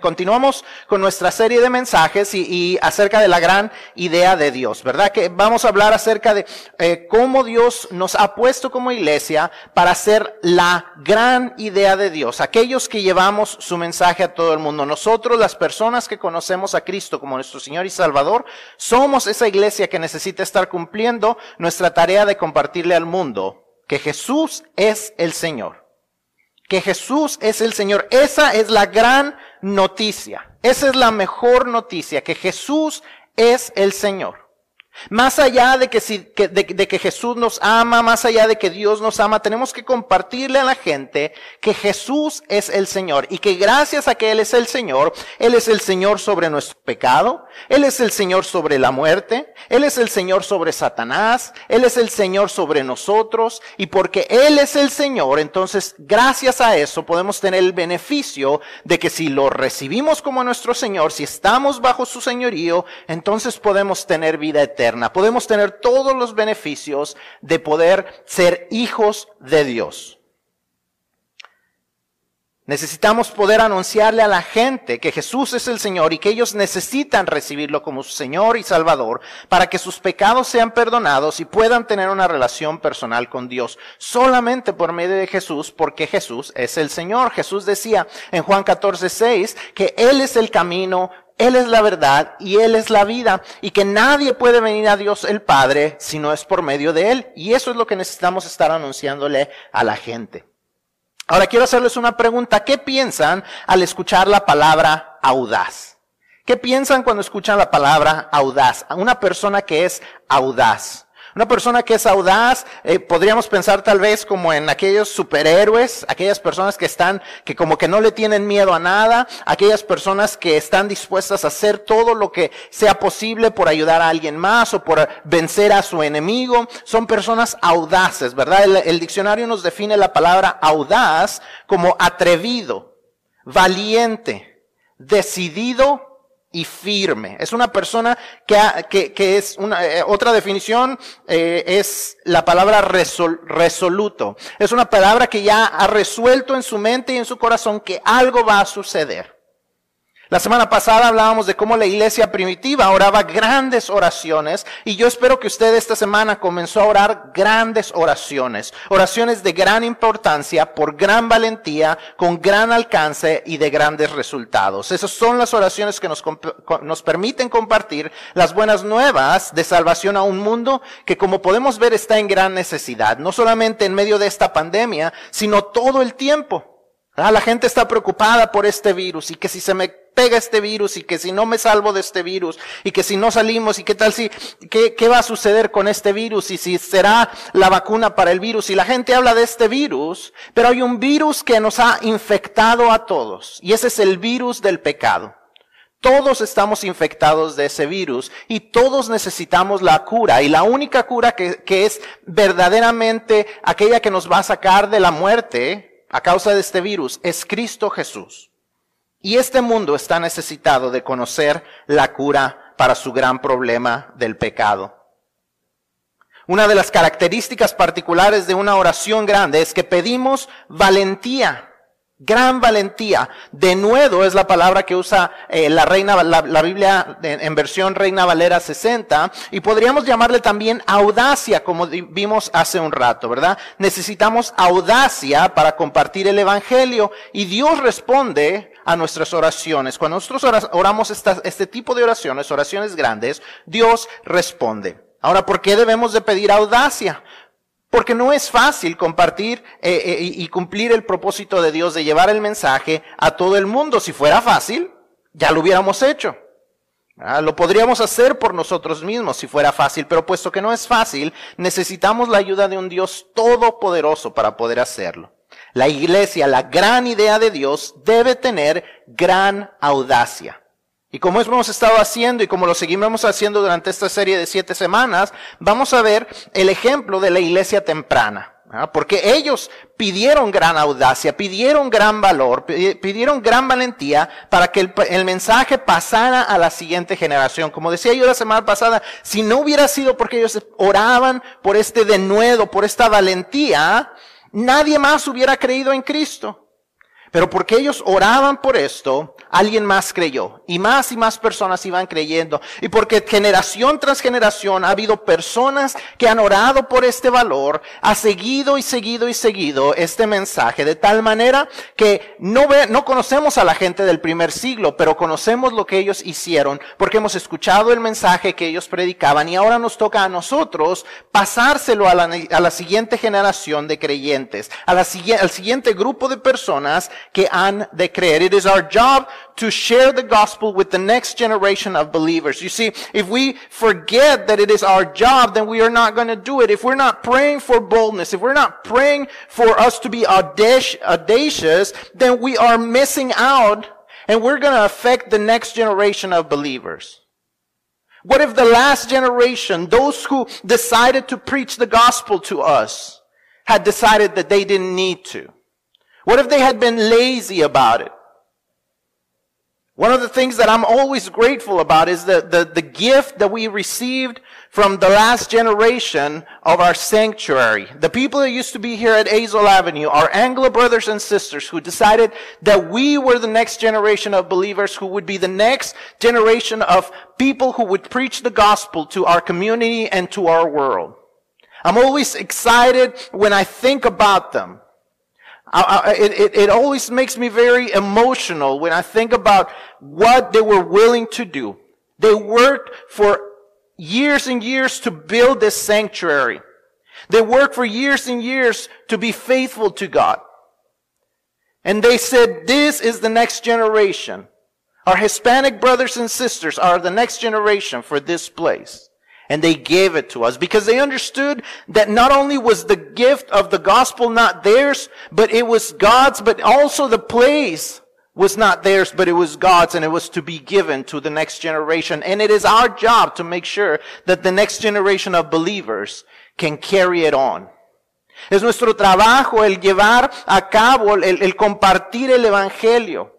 Continuamos con nuestra serie de mensajes y, acerca de la gran idea de Dios, ¿verdad? Que vamos a hablar acerca de eh, cómo Dios nos ha puesto como iglesia para ser la gran idea de Dios, aquellos que llevamos su mensaje a todo el mundo. Nosotros, las personas que conocemos a Cristo como nuestro Señor y Salvador, somos esa iglesia que necesita estar cumpliendo nuestra tarea de compartirle al mundo que Jesús es el Señor que Jesús es el Señor. Esa es la gran noticia. Esa es la mejor noticia, que Jesús es el Señor. Más allá de que, si, de, que Jesús nos ama, más allá de que Dios nos ama, tenemos que compartirle a la gente que Jesús es el Señor y que gracias a que Él es el Señor, Él es el Señor sobre nuestro pecado, Él es el Señor sobre la muerte, Él es el Señor sobre Satanás, Él es el Señor sobre nosotros y porque Él es el Señor, entonces gracias a eso podemos tener el beneficio de que si lo recibimos como nuestro Señor, si estamos bajo su señorío, entonces podemos tener vida eterna Podemos tener todos los beneficios de poder ser hijos de Dios. Necesitamos poder anunciarle a la gente que Jesús es el Señor y que ellos necesitan recibirlo como su Señor y Salvador para que sus pecados sean perdonados y puedan tener una relación personal con Dios solamente por medio de Jesús porque Jesús es el Señor. Jesús decía en Juan 14, 6 que Él es el camino, él es la verdad y Él es la vida y que nadie puede venir a Dios el Padre si no es por medio de Él. Y eso es lo que necesitamos estar anunciándole a la gente. Ahora quiero hacerles una pregunta. ¿Qué piensan al escuchar la palabra audaz? ¿Qué piensan cuando escuchan la palabra audaz? Una persona que es audaz. Una persona que es audaz, eh, podríamos pensar tal vez como en aquellos superhéroes, aquellas personas que están, que como que no le tienen miedo a nada, aquellas personas que están dispuestas a hacer todo lo que sea posible por ayudar a alguien más o por vencer a su enemigo. Son personas audaces, ¿verdad? El, el diccionario nos define la palabra audaz como atrevido, valiente, decidido y firme. Es una persona que, que, es una, eh, otra definición eh, es la palabra resoluto. Es una palabra que ya ha resuelto en su mente y en su corazón que algo va a suceder. La semana pasada hablábamos de cómo la iglesia primitiva oraba grandes oraciones y yo espero que usted esta semana comenzó a orar grandes oraciones, oraciones de gran importancia, por gran valentía, con gran alcance y de grandes resultados. Esas son las oraciones que nos, nos permiten compartir las buenas nuevas de salvación a un mundo que como podemos ver está en gran necesidad, no solamente en medio de esta pandemia, sino todo el tiempo. Ah, la gente está preocupada por este virus y que si se me pega este virus y que si no me salvo de este virus y que si no salimos y qué tal si, qué, qué va a suceder con este virus y si será la vacuna para el virus. Y la gente habla de este virus, pero hay un virus que nos ha infectado a todos y ese es el virus del pecado. Todos estamos infectados de ese virus y todos necesitamos la cura. Y la única cura que, que, es verdaderamente aquella que nos va a sacar de la muerte a causa de este virus es Cristo Jesús. Y este mundo está necesitado de conocer la cura para su gran problema del pecado. Una de las características particulares de una oración grande es que pedimos valentía. Gran valentía. De nuevo es la palabra que usa eh, la reina, la, Biblia en versión Reina Valera 60. Y podríamos llamarle también audacia, como vimos hace un rato, ¿verdad? Necesitamos audacia para compartir el Evangelio. Y Dios responde a nuestras oraciones. Cuando nosotros oramos este tipo de oraciones, oraciones grandes, Dios responde. Ahora, ¿por qué debemos de pedir audacia? Porque no es fácil compartir eh, eh, y cumplir el propósito de Dios de llevar el mensaje a todo el mundo. Si fuera fácil, ya lo hubiéramos hecho. Ah, lo podríamos hacer por nosotros mismos si fuera fácil, pero puesto que no es fácil, necesitamos la ayuda de un Dios todopoderoso para poder hacerlo. La iglesia, la gran idea de Dios, debe tener gran audacia. Y como hemos estado haciendo y como lo seguimos haciendo durante esta serie de siete semanas, vamos a ver el ejemplo de la iglesia temprana. Porque ellos pidieron gran audacia, pidieron gran valor, pidieron gran valentía para que el, mensaje pasara a la siguiente generación. Como decía yo la semana pasada, si no hubiera sido porque ellos oraban por este denuedo, por esta valentía, nadie más hubiera creído en Cristo. Pero porque ellos oraban por esto, alguien más creyó. Y más y más personas iban creyendo. Y porque generación tras generación ha habido personas que han orado por este valor, ha seguido y seguido y seguido este mensaje. De tal manera que no, ve, no conocemos a la gente del primer siglo, pero conocemos lo que ellos hicieron. Porque hemos escuchado el mensaje que ellos predicaban. Y ahora nos toca a nosotros pasárselo a la, a la siguiente generación de creyentes. A la, al siguiente grupo de personas que han de creer. It is our job to share the gospel with the next generation of believers. You see, if we forget that it is our job, then we are not going to do it. If we're not praying for boldness, if we're not praying for us to be audacious, then we are missing out and we're going to affect the next generation of believers. What if the last generation, those who decided to preach the gospel to us, had decided that they didn't need to? What if they had been lazy about it? One of the things that I'm always grateful about is the, the, the, gift that we received from the last generation of our sanctuary. The people that used to be here at Azle Avenue, our Anglo brothers and sisters who decided that we were the next generation of believers who would be the next generation of people who would preach the gospel to our community and to our world. I'm always excited when I think about them. I, I, it, it always makes me very emotional when I think about what they were willing to do. They worked for years and years to build this sanctuary. They worked for years and years to be faithful to God. And they said, this is the next generation. Our Hispanic brothers and sisters are the next generation for this place. And they gave it to us because they understood that not only was the gift of the gospel not theirs, but it was God's, but also the place was not theirs, but it was God's and it was to be given to the next generation. And it is our job to make sure that the next generation of believers can carry it on. Es nuestro trabajo el llevar a cabo, el, el compartir el evangelio.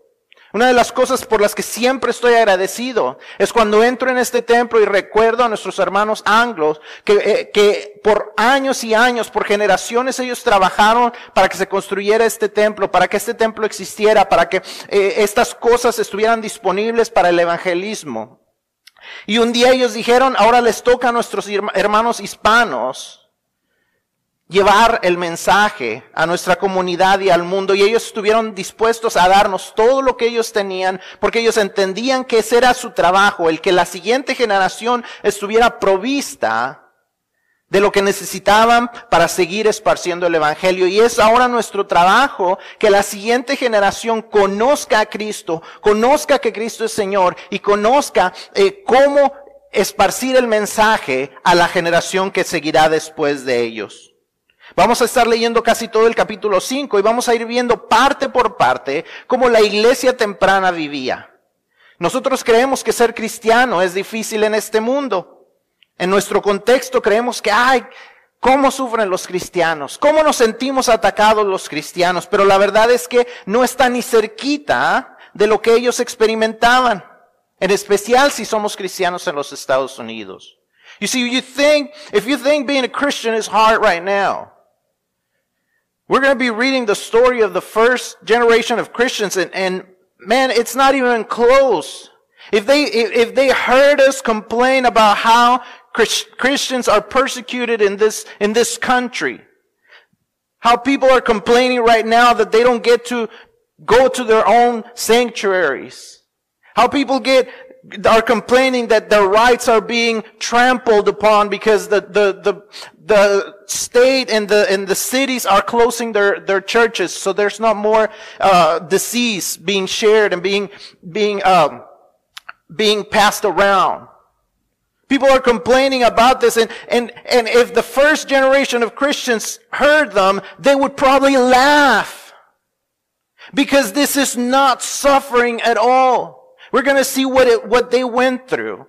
Una de las cosas por las que siempre estoy agradecido es cuando entro en este templo y recuerdo a nuestros hermanos anglos que, eh, que, por años y años, por generaciones ellos trabajaron para que se construyera este templo, para que este templo existiera, para que eh, estas cosas estuvieran disponibles para el evangelismo. Y un día ellos dijeron, ahora les toca a nuestros hermanos hispanos llevar el mensaje a nuestra comunidad y al mundo y ellos estuvieron dispuestos a darnos todo lo que ellos tenían porque ellos entendían que ese era su trabajo, el que la siguiente generación estuviera provista de lo que necesitaban para seguir esparciendo el Evangelio. Y es ahora nuestro trabajo que la siguiente generación conozca a Cristo, conozca que Cristo es Señor y conozca eh, cómo esparcir el mensaje a la generación que seguirá después de ellos. Vamos a estar leyendo casi todo el capítulo 5 y vamos a ir viendo parte por parte cómo la iglesia temprana vivía. Nosotros creemos que ser cristiano es difícil en este mundo. En nuestro contexto creemos que, ay, cómo sufren los cristianos, cómo nos sentimos atacados los cristianos, pero la verdad es que no está ni cerquita de lo que ellos experimentaban, en especial si somos cristianos en los Estados Unidos. You see, you think, if you think being a Christian is hard right now, We're going to be reading the story of the first generation of Christians and, and man, it's not even close. If they, if they heard us complain about how Christians are persecuted in this, in this country, how people are complaining right now that they don't get to go to their own sanctuaries, how people get, are complaining that their rights are being trampled upon because the, the, the, the state and the and the cities are closing their their churches, so there's not more uh, disease being shared and being being um, being passed around. People are complaining about this, and, and, and if the first generation of Christians heard them, they would probably laugh. Because this is not suffering at all. We're gonna see what it, what they went through.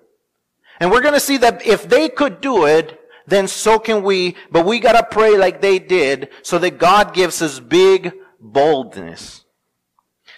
And we're gonna see that if they could do it, then so can we, but we gotta pray like they did so that God gives us big boldness.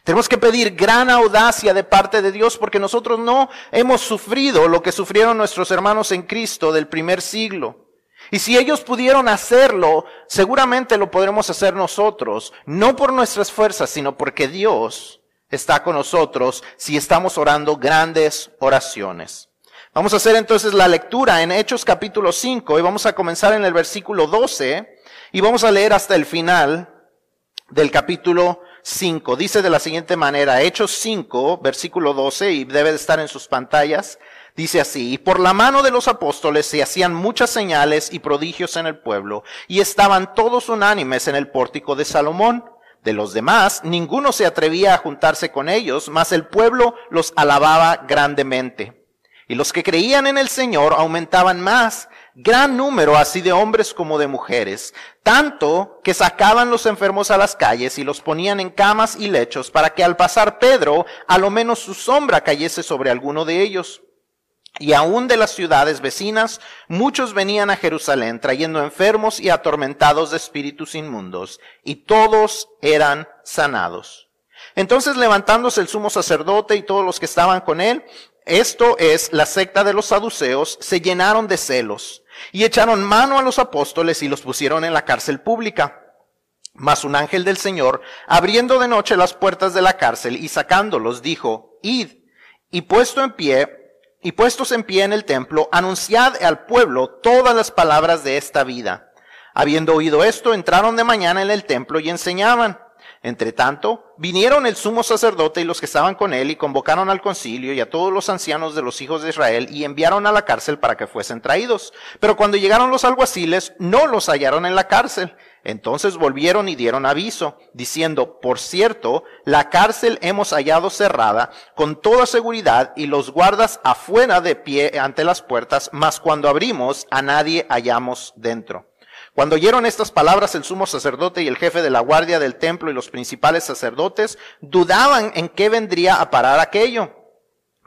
Tenemos que pedir gran audacia de parte de Dios porque nosotros no hemos sufrido lo que sufrieron nuestros hermanos en Cristo del primer siglo. Y si ellos pudieron hacerlo, seguramente lo podremos hacer nosotros, no por nuestras fuerzas, sino porque Dios está con nosotros si estamos orando grandes oraciones. Vamos a hacer entonces la lectura en Hechos capítulo 5 y vamos a comenzar en el versículo 12 y vamos a leer hasta el final del capítulo 5. Dice de la siguiente manera, Hechos 5, versículo 12, y debe de estar en sus pantallas. Dice así, y por la mano de los apóstoles se hacían muchas señales y prodigios en el pueblo, y estaban todos unánimes en el pórtico de Salomón. De los demás, ninguno se atrevía a juntarse con ellos, mas el pueblo los alababa grandemente. Y los que creían en el Señor aumentaban más, gran número así de hombres como de mujeres, tanto que sacaban los enfermos a las calles y los ponían en camas y lechos para que al pasar Pedro, a lo menos su sombra cayese sobre alguno de ellos. Y aún de las ciudades vecinas, muchos venían a Jerusalén trayendo enfermos y atormentados de espíritus inmundos, y todos eran sanados. Entonces levantándose el sumo sacerdote y todos los que estaban con él, esto es la secta de los saduceos, se llenaron de celos, y echaron mano a los apóstoles y los pusieron en la cárcel pública. Mas un ángel del Señor, abriendo de noche las puertas de la cárcel y sacándolos, dijo, Id, y puesto en pie, y puestos en pie en el templo, anunciad al pueblo todas las palabras de esta vida. Habiendo oído esto, entraron de mañana en el templo y enseñaban. Entre tanto, vinieron el sumo sacerdote y los que estaban con él y convocaron al concilio y a todos los ancianos de los hijos de Israel y enviaron a la cárcel para que fuesen traídos. Pero cuando llegaron los alguaciles, no los hallaron en la cárcel. Entonces volvieron y dieron aviso, diciendo, por cierto, la cárcel hemos hallado cerrada con toda seguridad y los guardas afuera de pie ante las puertas, mas cuando abrimos a nadie hallamos dentro. Cuando oyeron estas palabras, el sumo sacerdote y el jefe de la guardia del templo y los principales sacerdotes dudaban en qué vendría a parar aquello.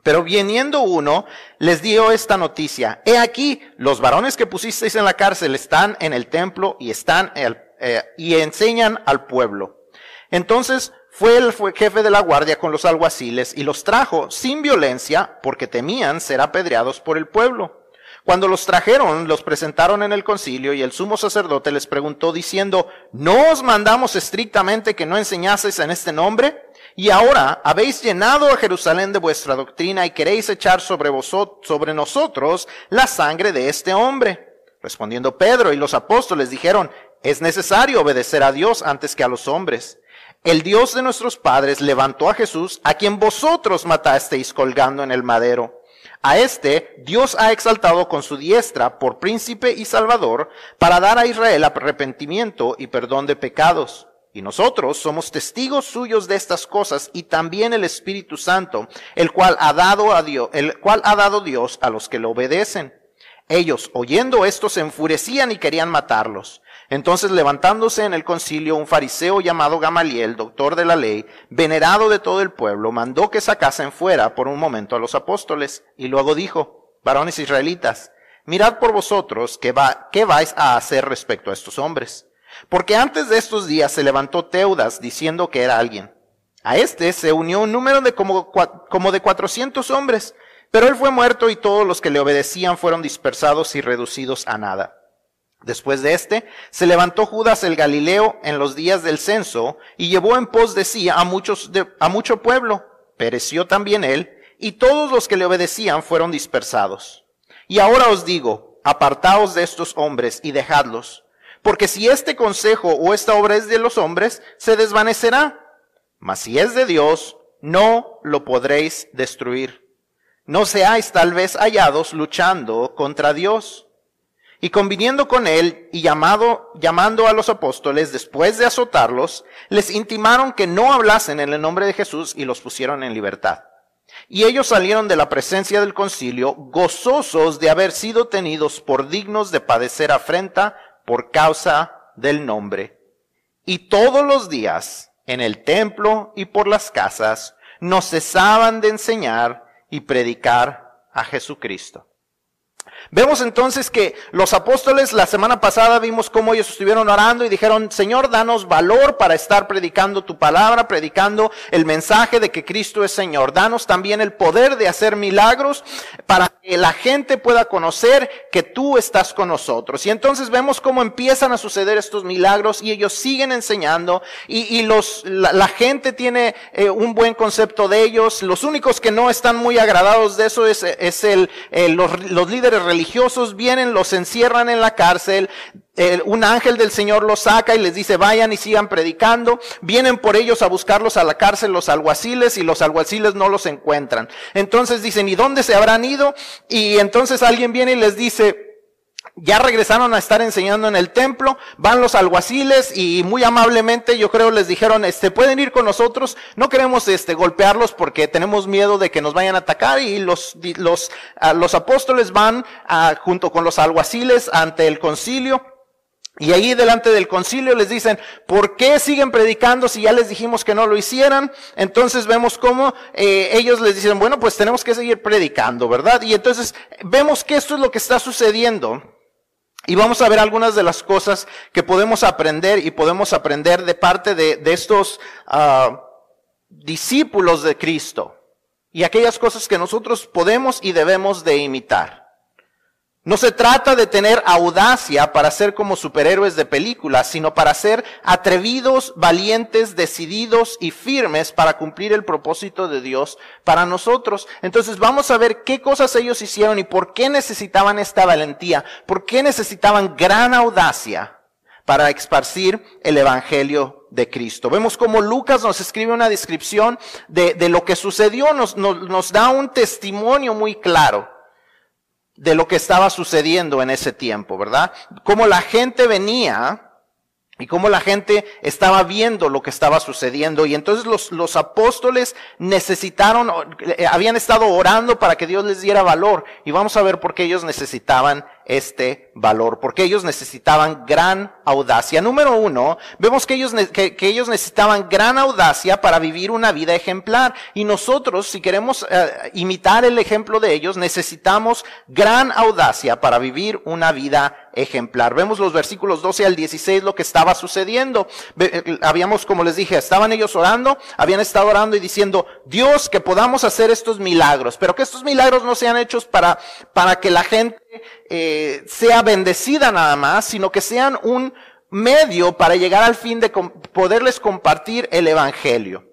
Pero viniendo uno, les dio esta noticia. He aquí, los varones que pusisteis en la cárcel están en el templo y están eh, y enseñan al pueblo. Entonces fue el jefe de la guardia con los alguaciles y los trajo sin violencia porque temían ser apedreados por el pueblo. Cuando los trajeron, los presentaron en el concilio y el sumo sacerdote les preguntó diciendo, ¿no os mandamos estrictamente que no enseñaseis en este nombre? Y ahora habéis llenado a Jerusalén de vuestra doctrina y queréis echar sobre vosotros, sobre nosotros la sangre de este hombre. Respondiendo Pedro y los apóstoles dijeron, es necesario obedecer a Dios antes que a los hombres. El Dios de nuestros padres levantó a Jesús, a quien vosotros matasteis colgando en el madero. A este Dios ha exaltado con su diestra por príncipe y salvador para dar a Israel arrepentimiento y perdón de pecados. Y nosotros somos testigos suyos de estas cosas y también el Espíritu Santo, el cual ha dado a Dios, el cual ha dado Dios a los que le obedecen. Ellos, oyendo esto, se enfurecían y querían matarlos. Entonces levantándose en el concilio un fariseo llamado Gamaliel, doctor de la ley, venerado de todo el pueblo, mandó que sacasen fuera por un momento a los apóstoles y luego dijo, varones israelitas, mirad por vosotros qué, va, qué vais a hacer respecto a estos hombres. Porque antes de estos días se levantó Teudas diciendo que era alguien. A este se unió un número de como, como de cuatrocientos hombres, pero él fue muerto y todos los que le obedecían fueron dispersados y reducidos a nada. Después de este, se levantó Judas el Galileo en los días del censo y llevó en pos de sí a muchos, a mucho pueblo. Pereció también él y todos los que le obedecían fueron dispersados. Y ahora os digo, apartaos de estos hombres y dejadlos, porque si este consejo o esta obra es de los hombres, se desvanecerá. Mas si es de Dios, no lo podréis destruir. No seáis tal vez hallados luchando contra Dios. Y conviniendo con él y llamado, llamando a los apóstoles después de azotarlos, les intimaron que no hablasen en el nombre de Jesús y los pusieron en libertad. Y ellos salieron de la presencia del concilio gozosos de haber sido tenidos por dignos de padecer afrenta por causa del nombre. Y todos los días, en el templo y por las casas, no cesaban de enseñar y predicar a Jesucristo. Vemos entonces que los apóstoles la semana pasada vimos cómo ellos estuvieron orando y dijeron, Señor, danos valor para estar predicando tu palabra, predicando el mensaje de que Cristo es Señor. Danos también el poder de hacer milagros para que la gente pueda conocer que tú estás con nosotros. Y entonces vemos cómo empiezan a suceder estos milagros y ellos siguen enseñando y, los, la, gente tiene eh, un buen concepto de ellos. Los únicos que no están muy agradados de eso es, es el, los, los líderes religiosos vienen, los encierran en la cárcel, un ángel del Señor los saca y les dice vayan y sigan predicando. Vienen por ellos a buscarlos a la cárcel los alguaciles y los alguaciles no los encuentran. Entonces dicen, ¿y dónde se habrán ido? Y entonces alguien viene y les dice, ya regresaron a estar enseñando en el templo, van los alguaciles y muy amablemente yo creo les dijeron, este, pueden ir con nosotros, no queremos este, golpearlos porque tenemos miedo de que nos vayan a atacar y los, los, los apóstoles van junto con los alguaciles ante el concilio. Y ahí delante del concilio les dicen, ¿por qué siguen predicando si ya les dijimos que no lo hicieran? Entonces vemos cómo eh, ellos les dicen, bueno, pues tenemos que seguir predicando, ¿verdad? Y entonces vemos que esto es lo que está sucediendo y vamos a ver algunas de las cosas que podemos aprender y podemos aprender de parte de, estos uh, discípulos de Cristo. Y aquellas cosas que nosotros podemos y debemos de imitar. No se trata de tener audacia para ser como superhéroes de películas, sino para ser atrevidos, valientes, decididos y firmes para cumplir el propósito de Dios para nosotros. Entonces vamos a ver qué cosas ellos hicieron y por qué necesitaban esta valentía, por qué necesitaban gran audacia para esparcir el Evangelio de Cristo. Vemos como Lucas nos escribe una descripción de, de lo que sucedió, nos, nos, nos da un testimonio muy claro de lo que estaba sucediendo en ese tiempo, ¿verdad? Como la gente venía y cómo la gente estaba viendo lo que estaba sucediendo. Y entonces los, los apóstoles necesitaron, eh, habían estado orando para que Dios les diera valor. Y vamos a ver por qué ellos necesitaban este valor, porque ellos necesitaban gran audacia. Número uno, vemos que ellos, que, ellos necesitaban gran audacia para vivir una vida ejemplar. Y nosotros, si queremos eh, imitar el ejemplo de ellos, necesitamos gran audacia para vivir una vida ejemplar. Vemos los versículos 12 al 16 lo que estaba sucediendo. Eh, habíamos, como les dije, estaban ellos orando, habían estado orando y diciendo, Dios, que podamos hacer estos milagros, pero que estos milagros no sean hechos para, para que la gente eh, sea bendecida nada más, sino que sean un medio para llegar al fin de poderles compartir el Evangelio.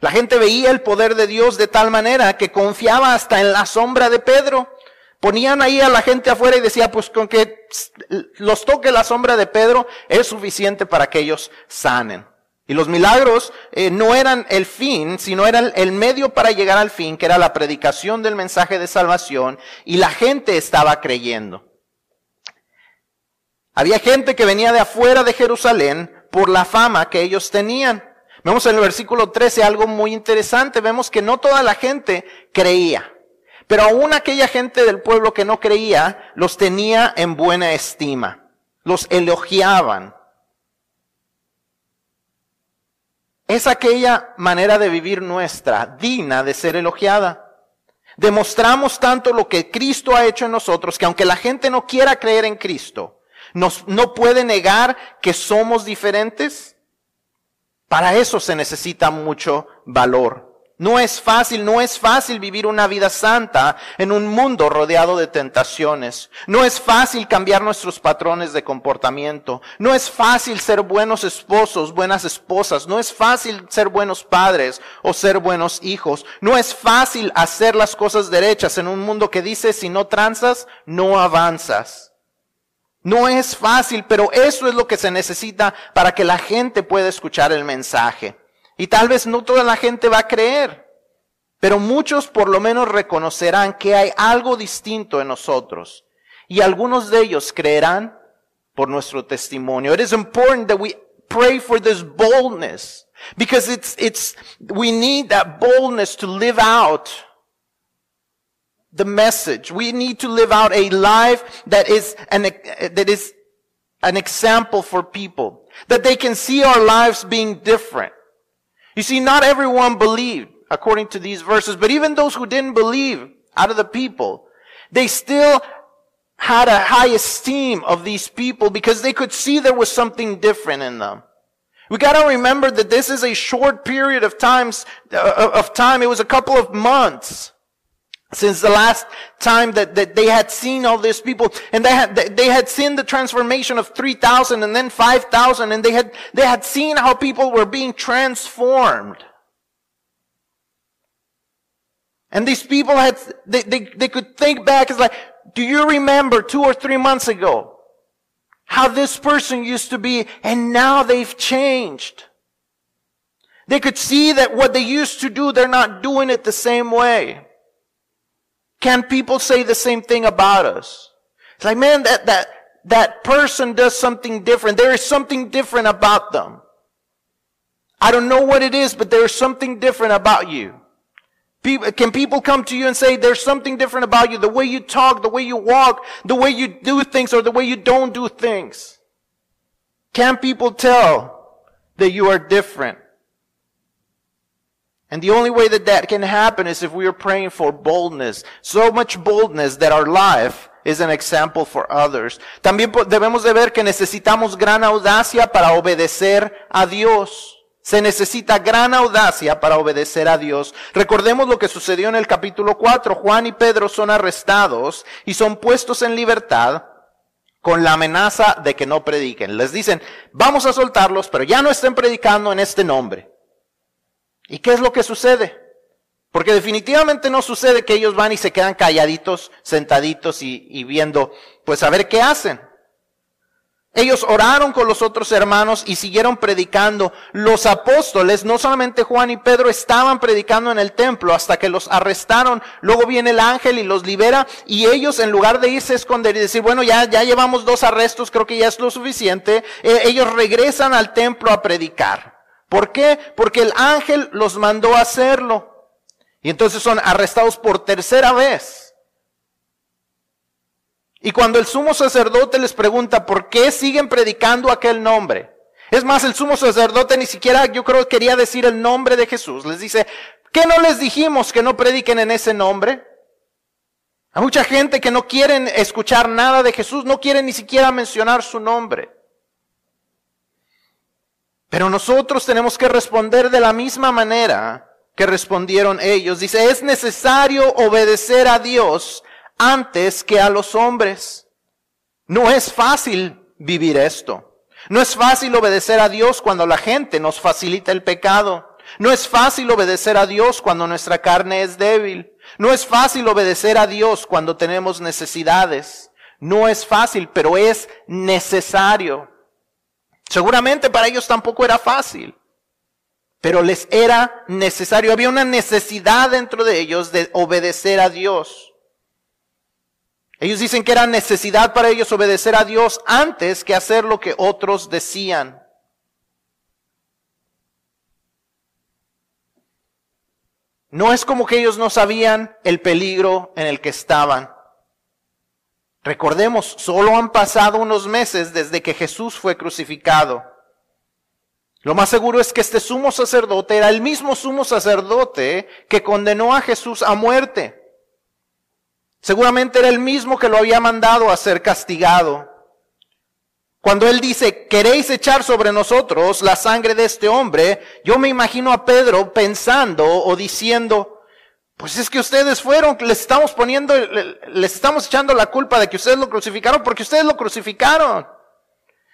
La gente veía el poder de Dios de tal manera que confiaba hasta en la sombra de Pedro. Ponían ahí a la gente afuera y decía, pues con que los toque la sombra de Pedro es suficiente para que ellos sanen. Y los milagros eh, no eran el fin, sino eran el medio para llegar al fin, que era la predicación del mensaje de salvación, y la gente estaba creyendo. Había gente que venía de afuera de Jerusalén por la fama que ellos tenían. Vemos en el versículo 13 algo muy interesante. Vemos que no toda la gente creía. Pero aún aquella gente del pueblo que no creía, los tenía en buena estima. Los elogiaban. Es aquella manera de vivir nuestra, digna de ser elogiada. Demostramos tanto lo que Cristo ha hecho en nosotros que aunque la gente no quiera creer en Cristo, nos, no puede negar que somos diferentes. Para eso se necesita mucho valor. No es fácil, no es fácil vivir una vida santa en un mundo rodeado de tentaciones. No es fácil cambiar nuestros patrones de comportamiento. No es fácil ser buenos esposos, buenas esposas. No es fácil ser buenos padres o ser buenos hijos. No es fácil hacer las cosas derechas en un mundo que dice si no tranzas, no avanzas. No es fácil, pero eso es lo que se necesita para que la gente pueda escuchar el mensaje. Y tal vez no toda la gente va a creer, pero muchos por lo menos reconocerán que hay algo distinto en nosotros. Y algunos de ellos creerán por nuestro testimonio. It is important that we pray for this boldness because it's, it's, we need that boldness to live out the message. We need to live out a life that is an, that is an example for people. That they can see our lives being different. You see, not everyone believed according to these verses, but even those who didn't believe out of the people, They still had a high esteem of these people because they could see there was something different in them. We gotta remember that this is a short period of times, uh, of time. It was a couple of months since the last time that, that they had seen all these people and they had, they had seen the transformation of 3,000 and then 5,000 and they had, they had seen how people were being transformed. And these people had, they, they, they could think back, it's like, do you remember two or three months ago how this person used to be and now they've changed? They could see that what they used to do, they're not doing it the same way. Can people say the same thing about us? It's like, man, that, that, that person does something different. There is something different about them. I don't know what it is, but there is something different about you. People, can people come to you and say, there's something different about you, the way you talk, the way you walk, the way you do things, or the way you don't do things? Can people tell that you are different? And the only way that that can happen is if we are praying for boldness. So much boldness that our life is an example for others. También debemos de ver que necesitamos gran audacia para obedecer a Dios. Se necesita gran audacia para obedecer a Dios. Recordemos lo que sucedió en el capítulo 4. Juan y Pedro son arrestados y son puestos en libertad con la amenaza de que no prediquen. Les dicen, vamos a soltarlos, pero ya no estén predicando en este nombre. ¿Y qué es lo que sucede? Porque definitivamente no sucede que ellos van y se quedan calladitos, sentaditos y, y viendo, pues a ver qué hacen. Ellos oraron con los otros hermanos y siguieron predicando. Los apóstoles, no solamente Juan y Pedro, estaban predicando en el templo hasta que los arrestaron. Luego viene el ángel y los libera y ellos en lugar de irse a esconder y decir, bueno, ya, ya llevamos dos arrestos, creo que ya es lo suficiente, eh, ellos regresan al templo a predicar. ¿Por qué? Porque el ángel los mandó a hacerlo. Y entonces son arrestados por tercera vez. Y cuando el sumo sacerdote les pregunta por qué siguen predicando aquel nombre, es más, el sumo sacerdote ni siquiera yo creo quería decir el nombre de Jesús. Les dice, ¿qué no les dijimos que no prediquen en ese nombre? Hay mucha gente que no quieren escuchar nada de Jesús, no quieren ni siquiera mencionar su nombre. Pero nosotros tenemos que responder de la misma manera que respondieron ellos. Dice, es necesario obedecer a Dios antes que a los hombres. No es fácil vivir esto. No es fácil obedecer a Dios cuando la gente nos facilita el pecado. No es fácil obedecer a Dios cuando nuestra carne es débil. No es fácil obedecer a Dios cuando tenemos necesidades. No es fácil, pero es necesario. Seguramente para ellos tampoco era fácil, pero les era necesario. Había una necesidad dentro de ellos de obedecer a Dios. Ellos dicen que era necesidad para ellos obedecer a Dios antes que hacer lo que otros decían. No es como que ellos no sabían el peligro en el que estaban. Recordemos, solo han pasado unos meses desde que Jesús fue crucificado. Lo más seguro es que este sumo sacerdote era el mismo sumo sacerdote que condenó a Jesús a muerte. Seguramente era el mismo que lo había mandado a ser castigado. Cuando él dice, queréis echar sobre nosotros la sangre de este hombre, yo me imagino a Pedro pensando o diciendo, pues es que ustedes fueron, les estamos poniendo, les estamos echando la culpa de que ustedes lo crucificaron porque ustedes lo crucificaron.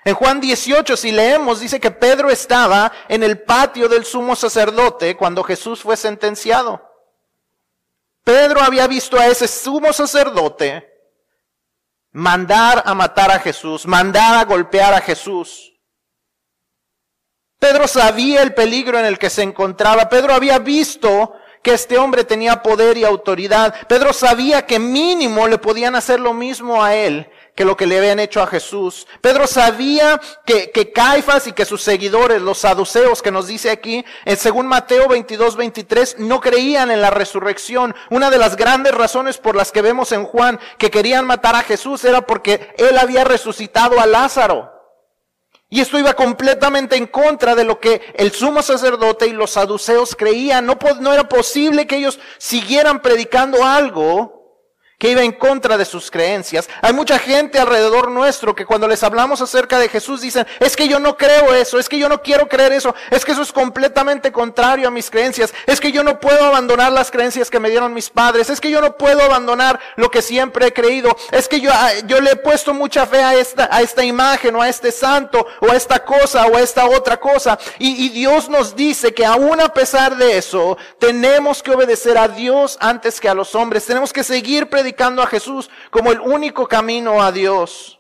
En Juan 18, si leemos, dice que Pedro estaba en el patio del sumo sacerdote cuando Jesús fue sentenciado. Pedro había visto a ese sumo sacerdote mandar a matar a Jesús, mandar a golpear a Jesús. Pedro sabía el peligro en el que se encontraba. Pedro había visto que este hombre tenía poder y autoridad. Pedro sabía que mínimo le podían hacer lo mismo a él que lo que le habían hecho a Jesús. Pedro sabía que, que Caifas y que sus seguidores, los saduceos que nos dice aquí, según Mateo 22, 23, no creían en la resurrección. Una de las grandes razones por las que vemos en Juan que querían matar a Jesús era porque él había resucitado a Lázaro. Y esto iba completamente en contra de lo que el sumo sacerdote y los saduceos creían. No, no era posible que ellos siguieran predicando algo que iba en contra de sus creencias. Hay mucha gente alrededor nuestro que cuando les hablamos acerca de Jesús dicen, es que yo no creo eso, es que yo no quiero creer eso, es que eso es completamente contrario a mis creencias, es que yo no puedo abandonar las creencias que me dieron mis padres, es que yo no puedo abandonar lo que siempre he creído, es que yo, ah, yo le he puesto mucha fe a esta, a esta imagen o a este santo o a esta cosa o a esta otra cosa. Y, y Dios nos dice que aún a pesar de eso, tenemos que obedecer a Dios antes que a los hombres, tenemos que seguir predicando a Jesús como el único camino a Dios.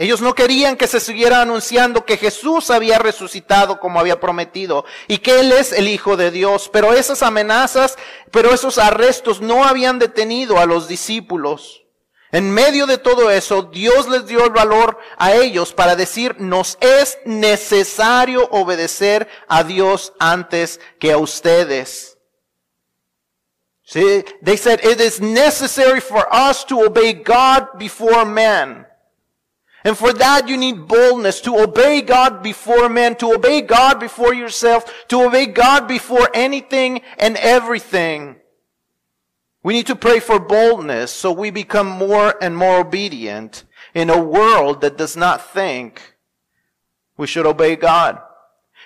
Ellos no querían que se siguiera anunciando que Jesús había resucitado como había prometido y que Él es el Hijo de Dios. Pero esas amenazas, pero esos arrestos no habían detenido a los discípulos. En medio de todo eso, Dios les dio el valor a ellos para decir, nos es necesario obedecer a Dios antes que a ustedes. See, they said it is necessary for us to obey God before man. And for that you need boldness to obey God before men, to obey God before yourself, to obey God before anything and everything. We need to pray for boldness so we become more and more obedient in a world that does not think we should obey God.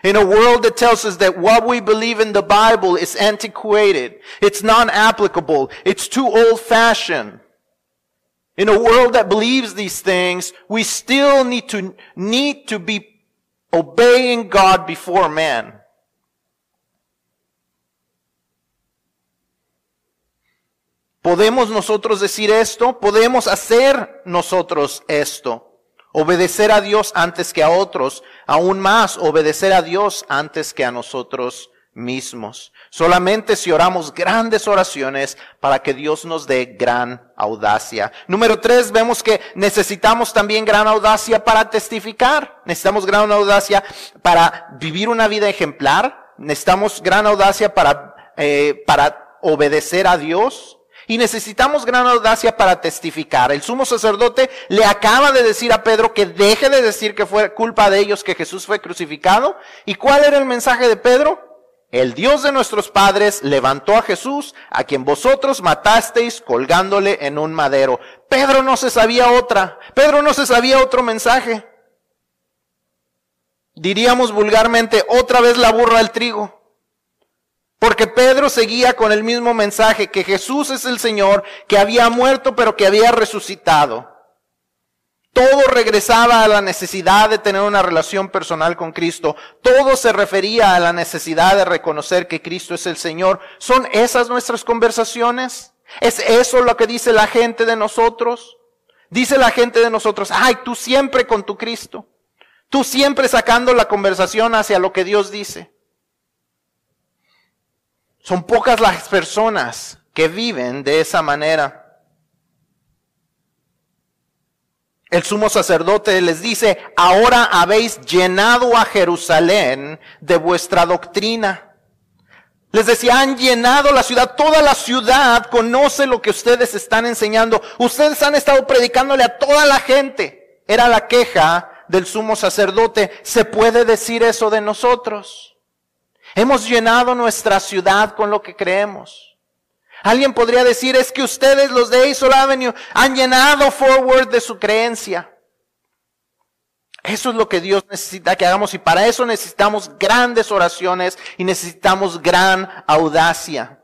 In a world that tells us that what we believe in the Bible is antiquated, it's non-applicable, it's too old-fashioned. In a world that believes these things, we still need to, need to be obeying God before man. ¿Podemos nosotros decir esto? ¿Podemos hacer nosotros esto? Obedecer a Dios antes que a otros, aún más obedecer a Dios antes que a nosotros mismos. Solamente si oramos grandes oraciones para que Dios nos dé gran audacia. Número tres, vemos que necesitamos también gran audacia para testificar. Necesitamos gran audacia para vivir una vida ejemplar. Necesitamos gran audacia para, eh, para obedecer a Dios. Y necesitamos gran audacia para testificar. El sumo sacerdote le acaba de decir a Pedro que deje de decir que fue culpa de ellos que Jesús fue crucificado. ¿Y cuál era el mensaje de Pedro? El Dios de nuestros padres levantó a Jesús, a quien vosotros matasteis colgándole en un madero. Pedro no se sabía otra. Pedro no se sabía otro mensaje. Diríamos vulgarmente, otra vez la burra al trigo. Porque Pedro seguía con el mismo mensaje, que Jesús es el Señor, que había muerto pero que había resucitado. Todo regresaba a la necesidad de tener una relación personal con Cristo. Todo se refería a la necesidad de reconocer que Cristo es el Señor. ¿Son esas nuestras conversaciones? ¿Es eso lo que dice la gente de nosotros? Dice la gente de nosotros, ay, tú siempre con tu Cristo. Tú siempre sacando la conversación hacia lo que Dios dice. Son pocas las personas que viven de esa manera. El sumo sacerdote les dice, ahora habéis llenado a Jerusalén de vuestra doctrina. Les decía, han llenado la ciudad, toda la ciudad conoce lo que ustedes están enseñando. Ustedes han estado predicándole a toda la gente. Era la queja del sumo sacerdote. ¿Se puede decir eso de nosotros? Hemos llenado nuestra ciudad con lo que creemos. Alguien podría decir, es que ustedes, los de Isol Avenue, han llenado Forward de su creencia. Eso es lo que Dios necesita que hagamos y para eso necesitamos grandes oraciones y necesitamos gran audacia.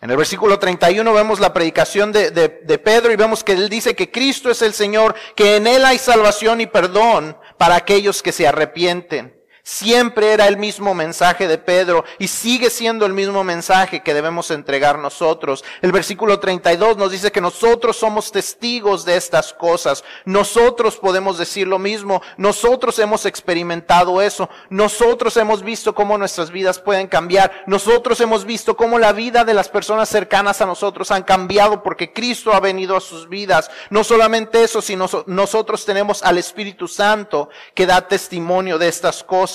En el versículo 31 vemos la predicación de, de, de, Pedro y vemos que él dice que Cristo es el Señor, que en Él hay salvación y perdón para aquellos que se arrepienten. Siempre era el mismo mensaje de Pedro y sigue siendo el mismo mensaje que debemos entregar nosotros. El versículo 32 nos dice que nosotros somos testigos de estas cosas. Nosotros podemos decir lo mismo. Nosotros hemos experimentado eso. Nosotros hemos visto cómo nuestras vidas pueden cambiar. Nosotros hemos visto cómo la vida de las personas cercanas a nosotros han cambiado porque Cristo ha venido a sus vidas. No solamente eso, sino nosotros tenemos al Espíritu Santo que da testimonio de estas cosas.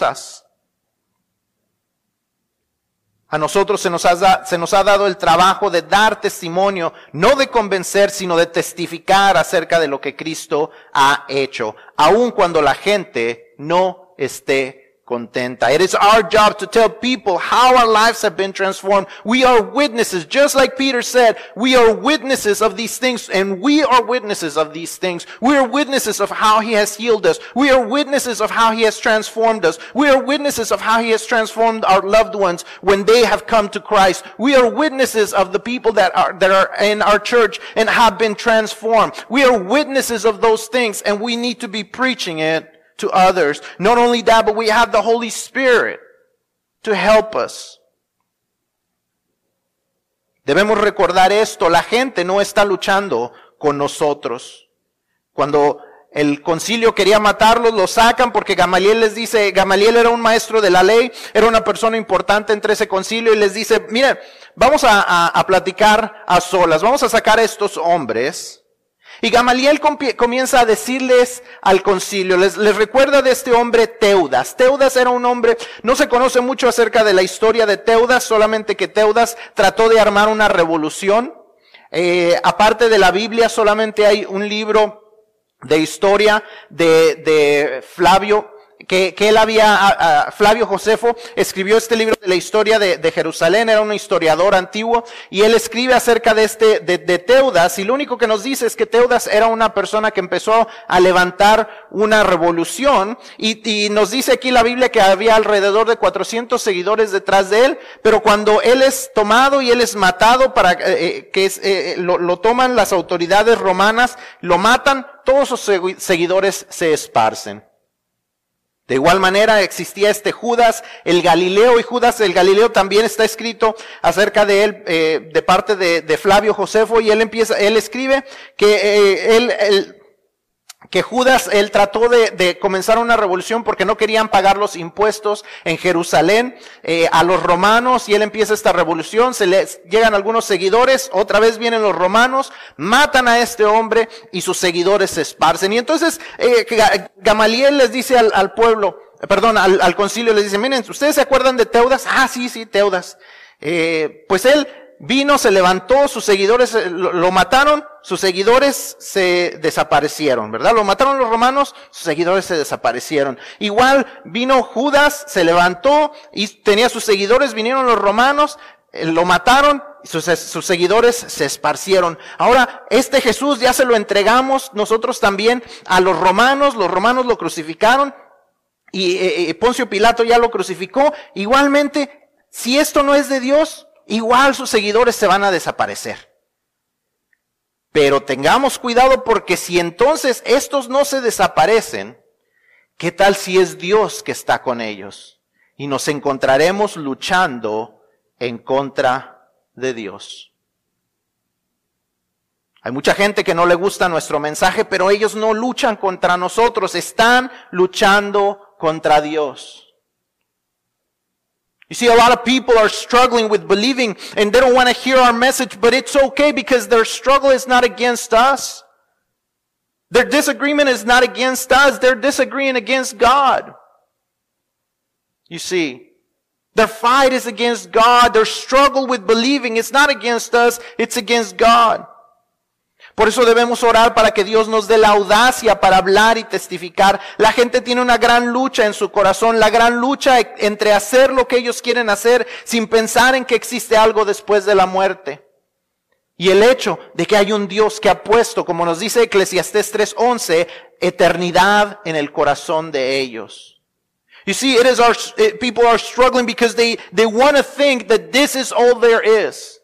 A nosotros se nos, ha, se nos ha dado el trabajo de dar testimonio, no de convencer, sino de testificar acerca de lo que Cristo ha hecho, aun cuando la gente no esté contenta. It is our job to tell people how our lives have been transformed. We are witnesses, just like Peter said, we are witnesses of these things and we are witnesses of these things. We are witnesses of how he has healed us. We are witnesses of how he has transformed us. We are witnesses of how he has transformed our loved ones when they have come to Christ. We are witnesses of the people that are, that are in our church and have been transformed. We are witnesses of those things and we need to be preaching it to others. Not only that, but we have the Holy Spirit to help us. Debemos recordar esto, la gente no está luchando con nosotros. Cuando el concilio quería matarlos, lo sacan porque Gamaliel les dice, Gamaliel era un maestro de la ley, era una persona importante entre ese concilio y les dice, miren, vamos a, a, a platicar a solas, vamos a sacar a estos hombres y Gamaliel comienza a decirles al concilio, les, les, recuerda de este hombre Teudas. Teudas era un hombre, no se conoce mucho acerca de la historia de Teudas, solamente que Teudas trató de armar una revolución. Eh, aparte de la Biblia, solamente hay un libro de historia de, de Flavio que, que él había, Flavio Josefo escribió este libro de la historia de, de, Jerusalén, era un historiador antiguo, y él escribe acerca de este, de, de, Teudas, y lo único que nos dice es que Teudas era una persona que empezó a levantar una revolución, y, y nos dice aquí la Biblia que había alrededor de 400 seguidores detrás de él, pero cuando él es tomado y él es matado para, eh, eh que es, eh, lo, lo toman las autoridades romanas, lo matan, todos sus seguidores se esparcen. De igual manera existía este Judas, el Galileo, y Judas el Galileo también está escrito acerca de él, eh, de parte de, de, Flavio Josefo, y él empieza, él escribe que eh, él, él, que Judas, él trató de, de, comenzar una revolución porque no querían pagar los impuestos en Jerusalén eh, a los romanos y él empieza esta revolución, se le llegan algunos seguidores, otra vez vienen los romanos, matan a este hombre y sus seguidores se esparcen. Y entonces eh, Gamaliel les dice al, al pueblo, perdón, al, al, concilio les dice, miren, ¿ustedes se acuerdan de Teudas? Ah, sí, sí, Teudas. Eh, pues él vino, se levantó, sus seguidores eh, lo, mataron, sus seguidores se desaparecieron, ¿verdad? Lo mataron los romanos, sus seguidores se desaparecieron. Igual vino Judas, se levantó y tenía sus seguidores, vinieron los romanos, eh, lo mataron, sus, sus seguidores se esparcieron. Ahora, este Jesús ya se lo entregamos nosotros también a los romanos, los romanos lo crucificaron y eh, Poncio Pilato ya lo crucificó. Igualmente, si esto no es de Dios, igual sus seguidores se van a desaparecer. Pero tengamos cuidado porque si entonces estos no se desaparecen, ¿qué tal si es Dios que está con ellos? Y nos encontraremos luchando en contra de Dios. Hay mucha gente que no le gusta nuestro mensaje, pero ellos no luchan contra nosotros, están luchando contra Dios. You see, a lot of people are struggling with believing and they don't want to hear our message, but it's okay because their struggle is not against us. Their disagreement is not against us. They're disagreeing against God. You see, their fight is against God. Their struggle with believing, it's not against us. It's against God. Por eso debemos orar para que Dios nos dé la audacia para hablar y testificar. La gente tiene una gran lucha en su corazón, la gran lucha entre hacer lo que ellos quieren hacer sin pensar en que existe algo después de la muerte. Y el hecho de que hay un Dios que ha puesto, como nos dice Eclesiastés 3:11, eternidad en el corazón de ellos. You see, it is our, people are struggling because they, they want to think that this is all there is.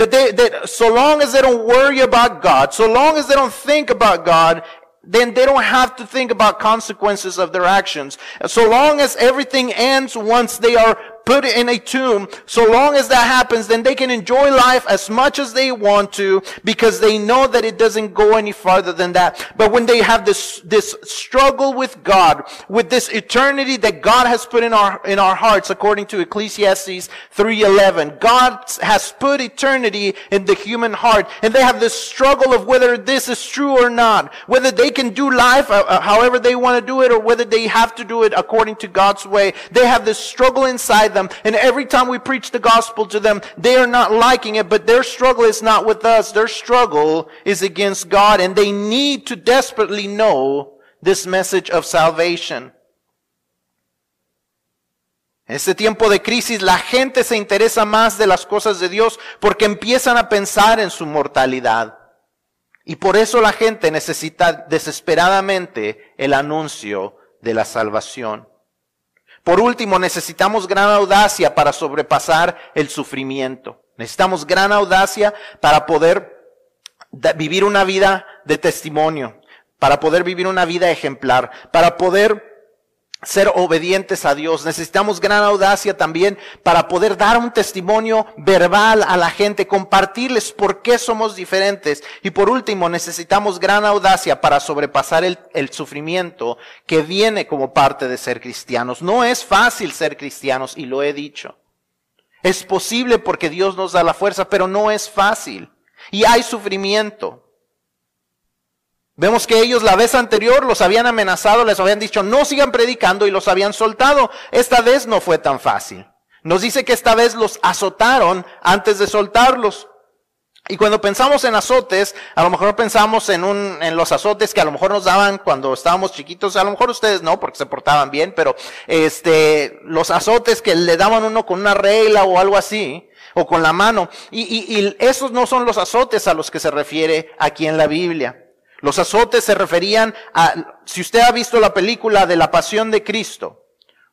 That they, that so long as they don't worry about God, so long as they don't think about God, then they don't have to think about consequences of their actions. So long as everything ends once they are put it in a tomb, so long as that happens, then they can enjoy life as much as they want to because they know that it doesn't go any farther than that. But when they have this, this struggle with God, with this eternity that God has put in our, in our hearts, according to Ecclesiastes 3.11, God has put eternity in the human heart, and they have this struggle of whether this is true or not, whether they can do life uh, uh however they want to do it, or whether they have to do it according to God's way. They have this struggle inside them them. And every time we preach the gospel to them, they are not liking it, but their struggle is not with us. Their struggle is against God and they need to desperately know this message of salvation. En este tiempo de crisis la gente se interesa más de las cosas de Dios porque empiezan a pensar en su mortalidad. Y por eso la gente necesita desesperadamente el anuncio de la salvación. Por último, necesitamos gran audacia para sobrepasar el sufrimiento. Necesitamos gran audacia para poder vivir una vida de testimonio, para poder vivir una vida ejemplar, para poder ser obedientes a Dios. Necesitamos gran audacia también para poder dar un testimonio verbal a la gente, compartirles por qué somos diferentes. Y por último, necesitamos gran audacia para sobrepasar el, el, sufrimiento que viene como parte de ser cristianos. No es fácil ser cristianos y lo he dicho. Es posible porque Dios nos da la fuerza, pero no es fácil. Y hay sufrimiento. Vemos que ellos la vez anterior los habían amenazado, les habían dicho no sigan predicando y los habían soltado. Esta vez no fue tan fácil. Nos dice que esta vez los azotaron antes de soltarlos. Y cuando pensamos en azotes, a lo mejor pensamos en un, en los azotes que a lo mejor nos daban cuando estábamos chiquitos, a lo mejor ustedes no, porque se portaban bien, pero este, los azotes que le daban uno con una regla o algo así, o con la mano. Y, y, y esos no son los azotes a los que se refiere aquí en la Biblia. Los azotes se referían a, si usted ha visto la película de la pasión de Cristo,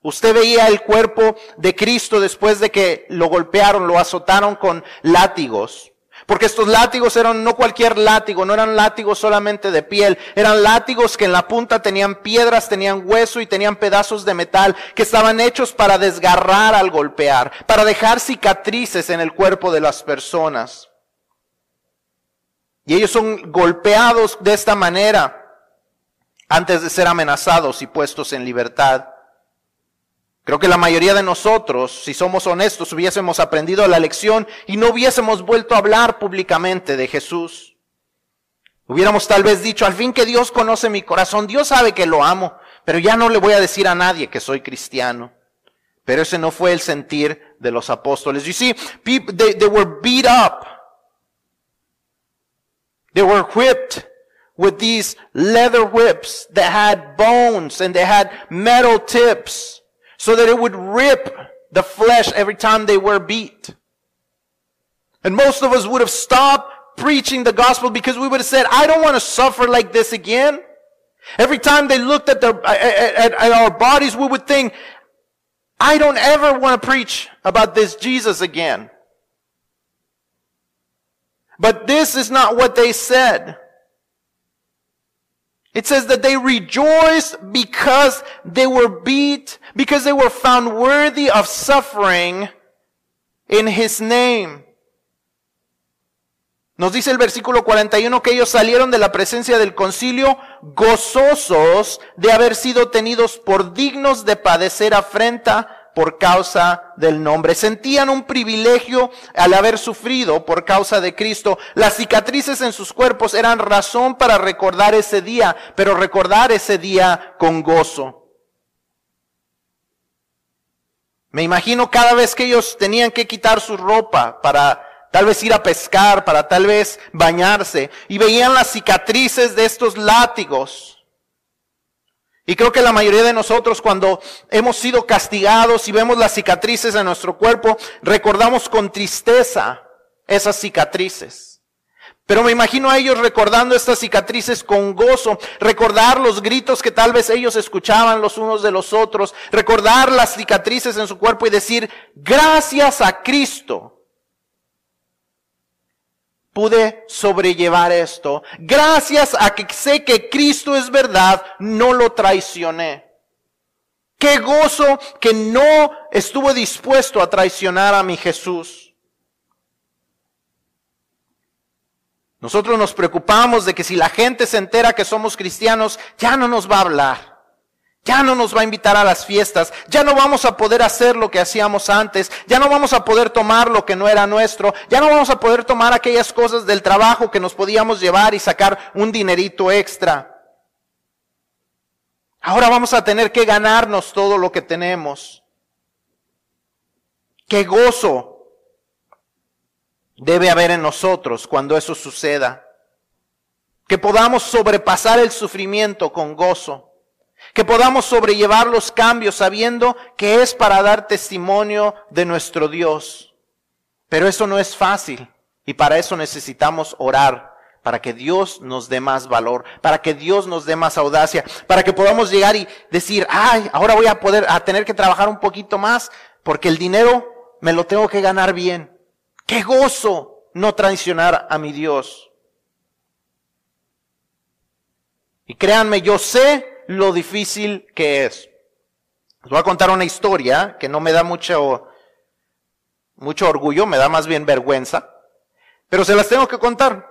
usted veía el cuerpo de Cristo después de que lo golpearon, lo azotaron con látigos. Porque estos látigos eran no cualquier látigo, no eran látigos solamente de piel, eran látigos que en la punta tenían piedras, tenían hueso y tenían pedazos de metal que estaban hechos para desgarrar al golpear, para dejar cicatrices en el cuerpo de las personas. Y ellos son golpeados de esta manera antes de ser amenazados y puestos en libertad. Creo que la mayoría de nosotros, si somos honestos, hubiésemos aprendido la lección y no hubiésemos vuelto a hablar públicamente de Jesús. Hubiéramos tal vez dicho, al fin que Dios conoce mi corazón, Dios sabe que lo amo, pero ya no le voy a decir a nadie que soy cristiano. Pero ese no fue el sentir de los apóstoles. You see, people, they, they were beat up. They were whipped with these leather whips that had bones and they had metal tips so that it would rip the flesh every time they were beat. And most of us would have stopped preaching the gospel because we would have said, I don't want to suffer like this again. Every time they looked at, their, at, at our bodies, we would think, I don't ever want to preach about this Jesus again. But this is not what they said. It says that they rejoiced because they were beat, because they were found worthy of suffering in His name. Nos dice el versículo 41 que ellos salieron de la presencia del concilio gozosos de haber sido tenidos por dignos de padecer afrenta por causa del nombre. Sentían un privilegio al haber sufrido por causa de Cristo. Las cicatrices en sus cuerpos eran razón para recordar ese día, pero recordar ese día con gozo. Me imagino cada vez que ellos tenían que quitar su ropa para tal vez ir a pescar, para tal vez bañarse, y veían las cicatrices de estos látigos y creo que la mayoría de nosotros cuando hemos sido castigados y vemos las cicatrices en nuestro cuerpo, recordamos con tristeza esas cicatrices. Pero me imagino a ellos recordando estas cicatrices con gozo, recordar los gritos que tal vez ellos escuchaban los unos de los otros, recordar las cicatrices en su cuerpo y decir, gracias a Cristo pude sobrellevar esto. Gracias a que sé que Cristo es verdad, no lo traicioné. Qué gozo que no estuvo dispuesto a traicionar a mi Jesús. Nosotros nos preocupamos de que si la gente se entera que somos cristianos, ya no nos va a hablar. Ya no nos va a invitar a las fiestas, ya no vamos a poder hacer lo que hacíamos antes, ya no vamos a poder tomar lo que no era nuestro, ya no vamos a poder tomar aquellas cosas del trabajo que nos podíamos llevar y sacar un dinerito extra. Ahora vamos a tener que ganarnos todo lo que tenemos. Qué gozo debe haber en nosotros cuando eso suceda. Que podamos sobrepasar el sufrimiento con gozo que podamos sobrellevar los cambios sabiendo que es para dar testimonio de nuestro Dios. Pero eso no es fácil y para eso necesitamos orar, para que Dios nos dé más valor, para que Dios nos dé más audacia, para que podamos llegar y decir, ay, ahora voy a poder, a tener que trabajar un poquito más, porque el dinero me lo tengo que ganar bien. Qué gozo no traicionar a mi Dios. Y créanme, yo sé lo difícil que es. Les voy a contar una historia que no me da mucho, mucho orgullo, me da más bien vergüenza, pero se las tengo que contar.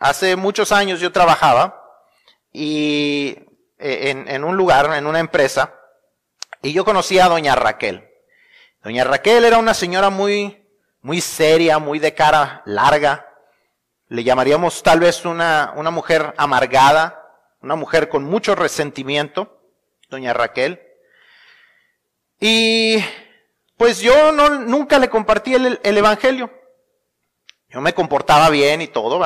Hace muchos años yo trabajaba y eh, en, un lugar, en una empresa, y yo conocí a doña Raquel. Doña Raquel era una señora muy, muy seria, muy de cara larga. Le llamaríamos tal vez una, una mujer amargada, una mujer con mucho resentimiento, doña Raquel. Y pues yo no, nunca le compartí el, Evangelio. Yo me comportaba bien y todo,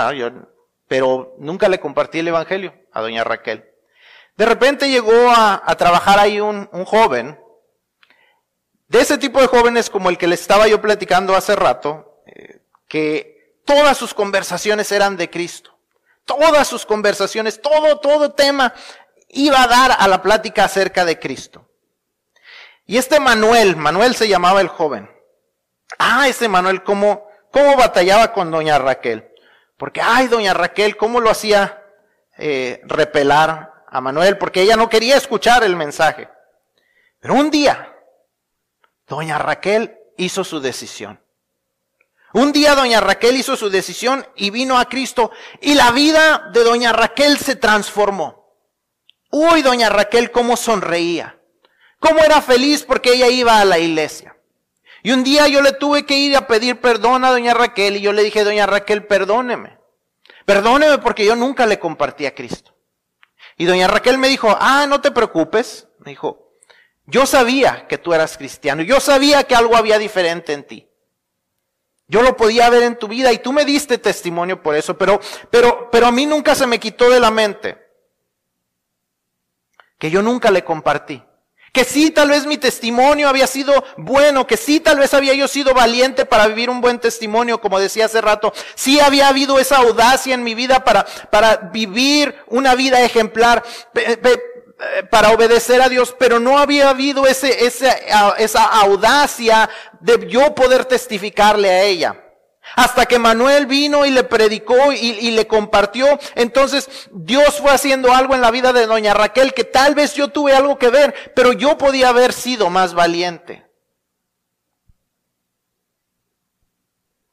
pero nunca le compartí el Evangelio a doña Raquel. De repente llegó a, trabajar ahí un, un, joven, de ese tipo de jóvenes como el que le estaba yo platicando hace rato, eh, que todas sus conversaciones eran de Cristo todas sus conversaciones, todo, todo tema iba a dar a la plática acerca de Cristo. Y este Manuel, Manuel se llamaba el joven. Ah, ese Manuel, cómo, cómo batallaba con doña Raquel. Porque, ay, doña Raquel, cómo lo hacía eh, repelar a Manuel, porque ella no quería escuchar el mensaje. Pero un día, doña Raquel hizo su decisión. Un día doña Raquel hizo su decisión y vino a Cristo y la vida de doña Raquel se transformó. Uy, doña Raquel, cómo sonreía. Cómo era feliz porque ella iba a la iglesia. Y un día yo le tuve que ir a pedir perdón a doña Raquel y yo le dije, doña Raquel, perdóneme. Perdóneme porque yo nunca le compartí a Cristo. Y doña Raquel me dijo, ah, no te preocupes. Me dijo, yo sabía que tú eras cristiano. Yo sabía que algo había diferente en ti. Yo lo podía ver en tu vida y tú me diste testimonio por eso, pero, pero, pero a mí nunca se me quitó de la mente que yo nunca le compartí. Que sí, tal vez mi testimonio había sido bueno, que sí, tal vez había yo sido valiente para vivir un buen testimonio, como decía hace rato. Sí había habido esa audacia en mi vida para, para vivir una vida ejemplar. Eh, para obedecer a Dios, pero no había habido ese, esa audacia de yo poder testificarle a ella. Hasta que Manuel vino y le predicó y, y, le compartió, entonces Dios fue haciendo algo en la vida de doña Raquel que tal vez yo tuve algo que ver, pero yo podía haber sido más valiente.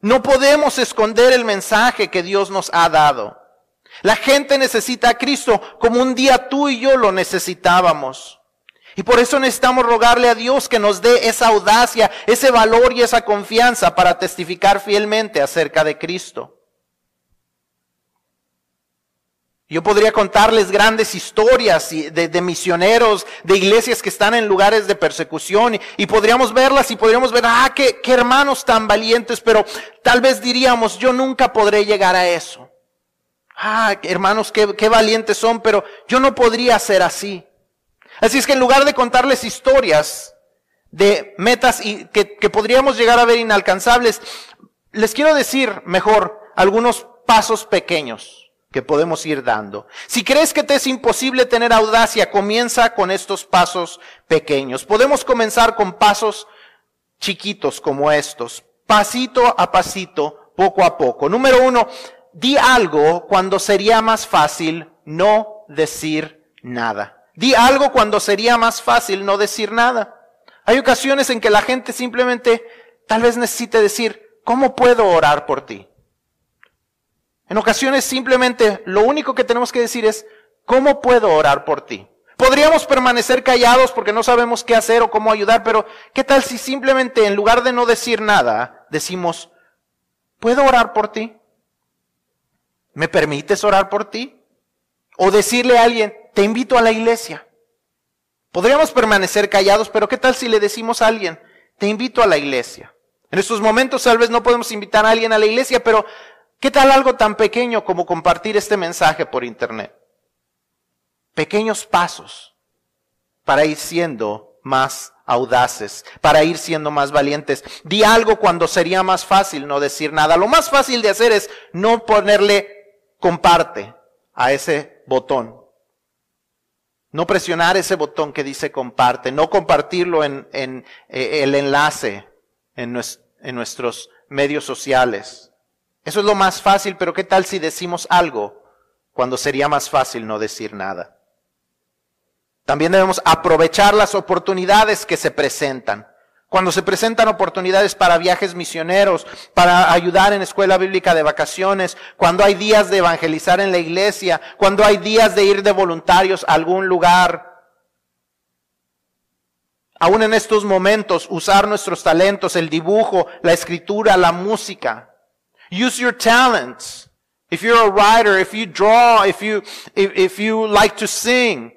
No podemos esconder el mensaje que Dios nos ha dado. La gente necesita a Cristo como un día tú y yo lo necesitábamos. Y por eso necesitamos rogarle a Dios que nos dé esa audacia, ese valor y esa confianza para testificar fielmente acerca de Cristo. Yo podría contarles grandes historias de, misioneros, de iglesias que están en lugares de persecución y, podríamos verlas y podríamos ver, ah, qué, qué hermanos tan valientes, pero tal vez diríamos, yo nunca podré llegar a eso. Ah, hermanos, qué, valientes son, pero yo no podría ser así. Así es que en lugar de contarles historias de metas y que, que podríamos llegar a ver inalcanzables, les quiero decir mejor algunos pasos pequeños que podemos ir dando. Si crees que te es imposible tener audacia, comienza con estos pasos pequeños. Podemos comenzar con pasos chiquitos como estos, pasito a pasito, poco a poco. Número uno, di algo cuando sería más fácil no decir nada. Di algo cuando sería más fácil no decir nada. Hay ocasiones en que la gente simplemente tal vez necesite decir, ¿cómo puedo orar por ti? En ocasiones simplemente lo único que tenemos que decir es, ¿cómo puedo orar por ti? Podríamos permanecer callados porque no sabemos qué hacer o cómo ayudar, pero ¿qué tal si simplemente en lugar de no decir nada, decimos, ¿puedo orar por ti? ¿Me permites orar por ti? O decirle a alguien, te invito a la iglesia. Podríamos permanecer callados, pero ¿qué tal si le decimos a alguien, te invito a la iglesia? En estos momentos tal vez no podemos invitar a alguien a la iglesia, pero ¿qué tal algo tan pequeño como compartir este mensaje por internet? Pequeños pasos. para ir siendo más audaces, para ir siendo más valientes. Di algo cuando sería más fácil no decir nada. Lo más fácil de hacer es no ponerle comparte a ese botón. No presionar ese botón que dice comparte, no compartirlo en, eh, el enlace en, en nuestros medios sociales. Eso es lo más fácil, pero ¿qué tal si decimos algo cuando sería más fácil no decir nada? También debemos aprovechar las oportunidades que se presentan. Cuando se presentan oportunidades para viajes misioneros, para ayudar en escuela bíblica de vacaciones, cuando hay días de evangelizar en la iglesia, cuando hay días de ir de voluntarios a algún lugar. Aún en estos momentos, usar nuestros talentos, el dibujo, la escritura, la música. Use your talents. If you're a writer, if you draw, if you, if, if you like to sing,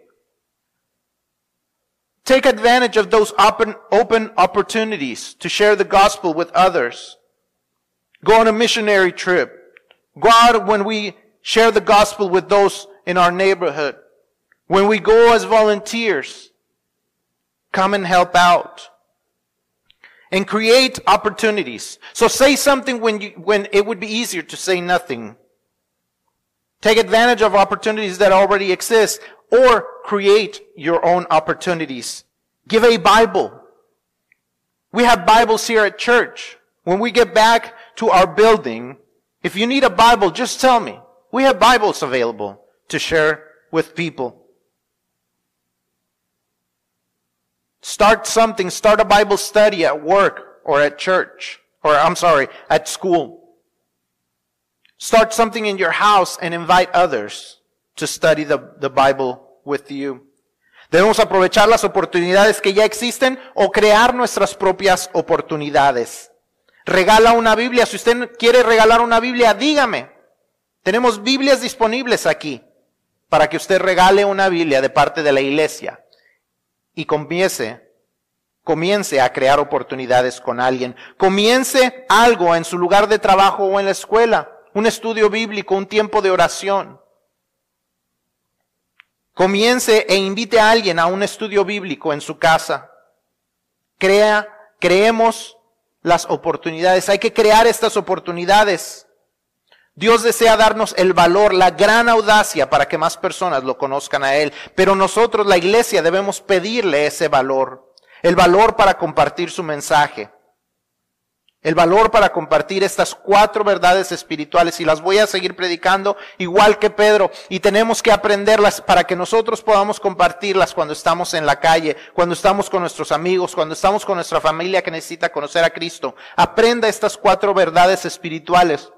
Take advantage of those open, open opportunities to share the gospel with others. Go on a missionary trip. Go out when we share the gospel with those in our neighborhood. When we go as volunteers, come and help out. And create opportunities. So say something when you, when it would be easier to say nothing. Take advantage of opportunities that already exist or create your own opportunities. Give a Bible. We have Bibles here at church. When we get back to our building, if you need a Bible, just tell me. We have Bibles available to share with people. Start something, start a Bible study at work or at church, or I'm sorry, at school. Start something in your house and invite others to study the, the Bible with you. Debemos aprovechar las oportunidades que ya existen o crear nuestras propias oportunidades. Regala una Biblia. Si usted quiere regalar una Biblia, dígame. Tenemos Biblias disponibles aquí para que usted regale una Biblia de parte de la iglesia y comience, comience a crear oportunidades con alguien. Comience algo en su lugar de trabajo o en la escuela, un estudio bíblico, un tiempo de oración. Comience e invite a alguien a un estudio bíblico en su casa. Crea, creemos las oportunidades. Hay que crear estas oportunidades. Dios desea darnos el valor, la gran audacia para que más personas lo conozcan a Él. Pero nosotros, la iglesia, debemos pedirle ese valor. El valor para compartir su mensaje el valor para compartir estas cuatro verdades espirituales y las voy a seguir predicando igual que Pedro y tenemos que aprenderlas para que nosotros podamos compartirlas cuando estamos en la calle, cuando estamos con nuestros amigos, cuando estamos con nuestra familia que necesita conocer a Cristo. Aprenda estas cuatro verdades espirituales.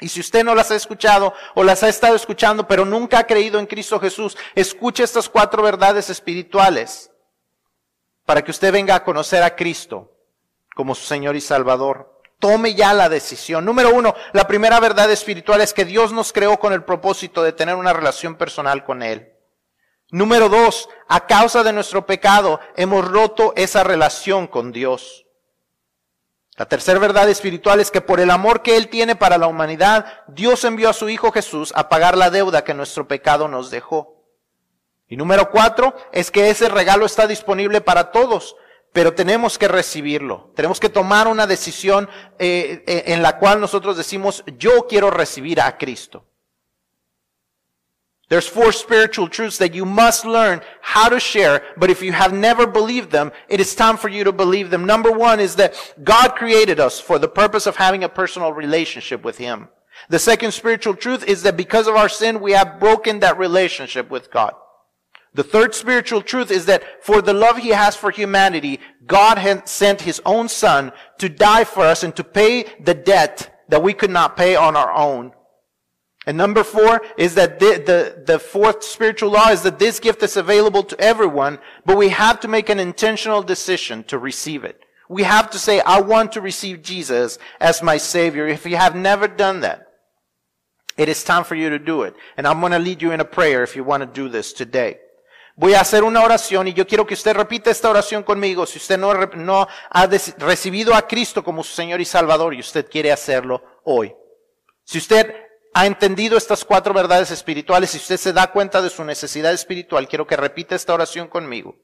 Y si usted no las ha escuchado o las ha estado escuchando pero nunca ha creído en Cristo Jesús, escuche estas cuatro verdades espirituales para que usted venga a conocer a Cristo como su Señor y Salvador. Tome ya la decisión. Número uno, la primera verdad espiritual es que Dios nos creó con el propósito de tener una relación personal con Él. Número dos, a causa de nuestro pecado hemos roto esa relación con Dios. La tercera verdad espiritual es que por el amor que Él tiene para la humanidad, Dios envió a su Hijo Jesús a pagar la deuda que nuestro pecado nos dejó. Y número cuatro es que ese regalo está disponible para todos, pero tenemos que recibirlo. Tenemos que tomar una decisión eh, eh, en la cual nosotros decimos, yo quiero recibir a Cristo. There's four spiritual truths that you must learn how to share, but if you have never believed them, it is time for you to believe them. Number one is that God created us for the purpose of having a personal relationship with Him. The second spiritual truth is that because of our sin, we have broken that relationship with God. The third spiritual truth is that for the love he has for humanity, God had sent his own son to die for us and to pay the debt that we could not pay on our own. And number four is that the, the, the, fourth spiritual law is that this gift is available to everyone, but we have to make an intentional decision to receive it. We have to say, I want to receive Jesus as my Savior. If you have never done that, it is time for you to do it. And I'm going to lead you in a prayer if you want to do this today. Voy a hacer una oración y yo quiero que usted repita esta oración conmigo. Si usted no, no ha recibido a Cristo como su Señor y Salvador y usted quiere hacerlo hoy. Si usted ha entendido estas cuatro verdades espirituales, si usted se da cuenta de su necesidad espiritual, quiero que repita esta oración conmigo.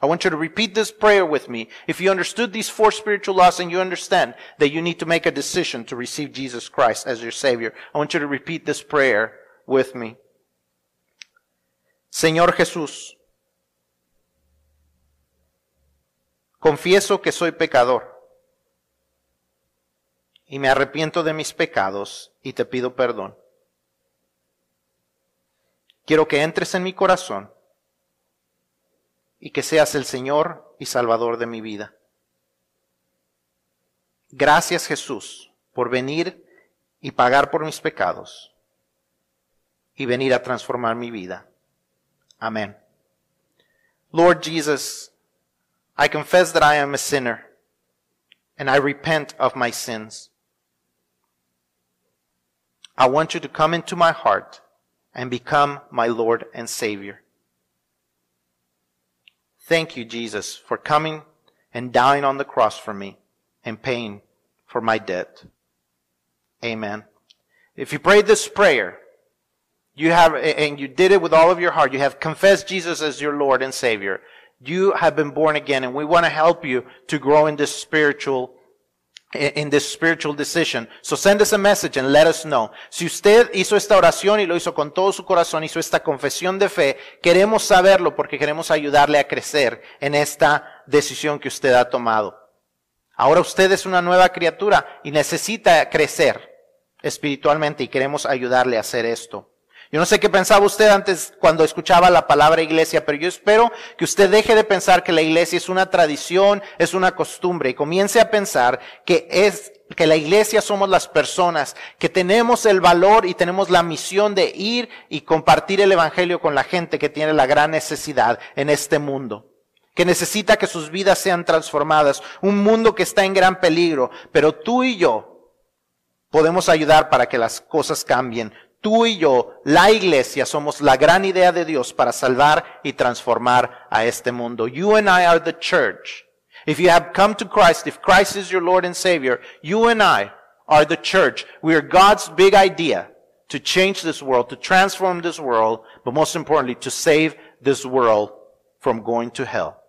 I want you to repeat this prayer with me. If you understood these four spiritual laws and you understand that you need to make a decision to receive Jesus Christ as your Savior, I want you to repeat this prayer with me. Señor Jesús, confieso que soy pecador y me arrepiento de mis pecados y te pido perdón. Quiero que entres en mi corazón y que seas el Señor y Salvador de mi vida. Gracias Jesús por venir y pagar por mis pecados y venir a transformar mi vida. Amén. Lord Jesus, I confess that I am a sinner and I repent of my sins. I want you to come into my heart and become my Lord and Savior. Thank you, Jesus, for coming and dying on the cross for me and paying for my debt. Amen. If you prayed this prayer, you have, and you did it with all of your heart, you have confessed Jesus as your Lord and Savior. You have been born again, and we want to help you to grow in this spiritual in this spiritual decision. So send us a message and let us know. Si usted hizo esta oración y lo hizo con todo su corazón, hizo esta confesión de fe, queremos saberlo porque queremos ayudarle a crecer en esta decisión que usted ha tomado. Ahora usted es una nueva criatura y necesita crecer espiritualmente y queremos ayudarle a hacer esto. Yo no sé qué pensaba usted antes cuando escuchaba la palabra iglesia, pero yo espero que usted deje de pensar que la iglesia es una tradición, es una costumbre y comience a pensar que es que la iglesia somos las personas que tenemos el valor y tenemos la misión de ir y compartir el evangelio con la gente que tiene la gran necesidad en este mundo que necesita que sus vidas sean transformadas, un mundo que está en gran peligro, pero tú y yo podemos ayudar para que las cosas cambien tú y yo, la iglesia, somos la gran idea de Dios para salvar y transformar a este mundo. You and I are the church. If you have come to Christ, if Christ is your Lord and Savior, you and I are the church. We are God's big idea to change this world, to transform this world, but most importantly, to save this world from going to hell.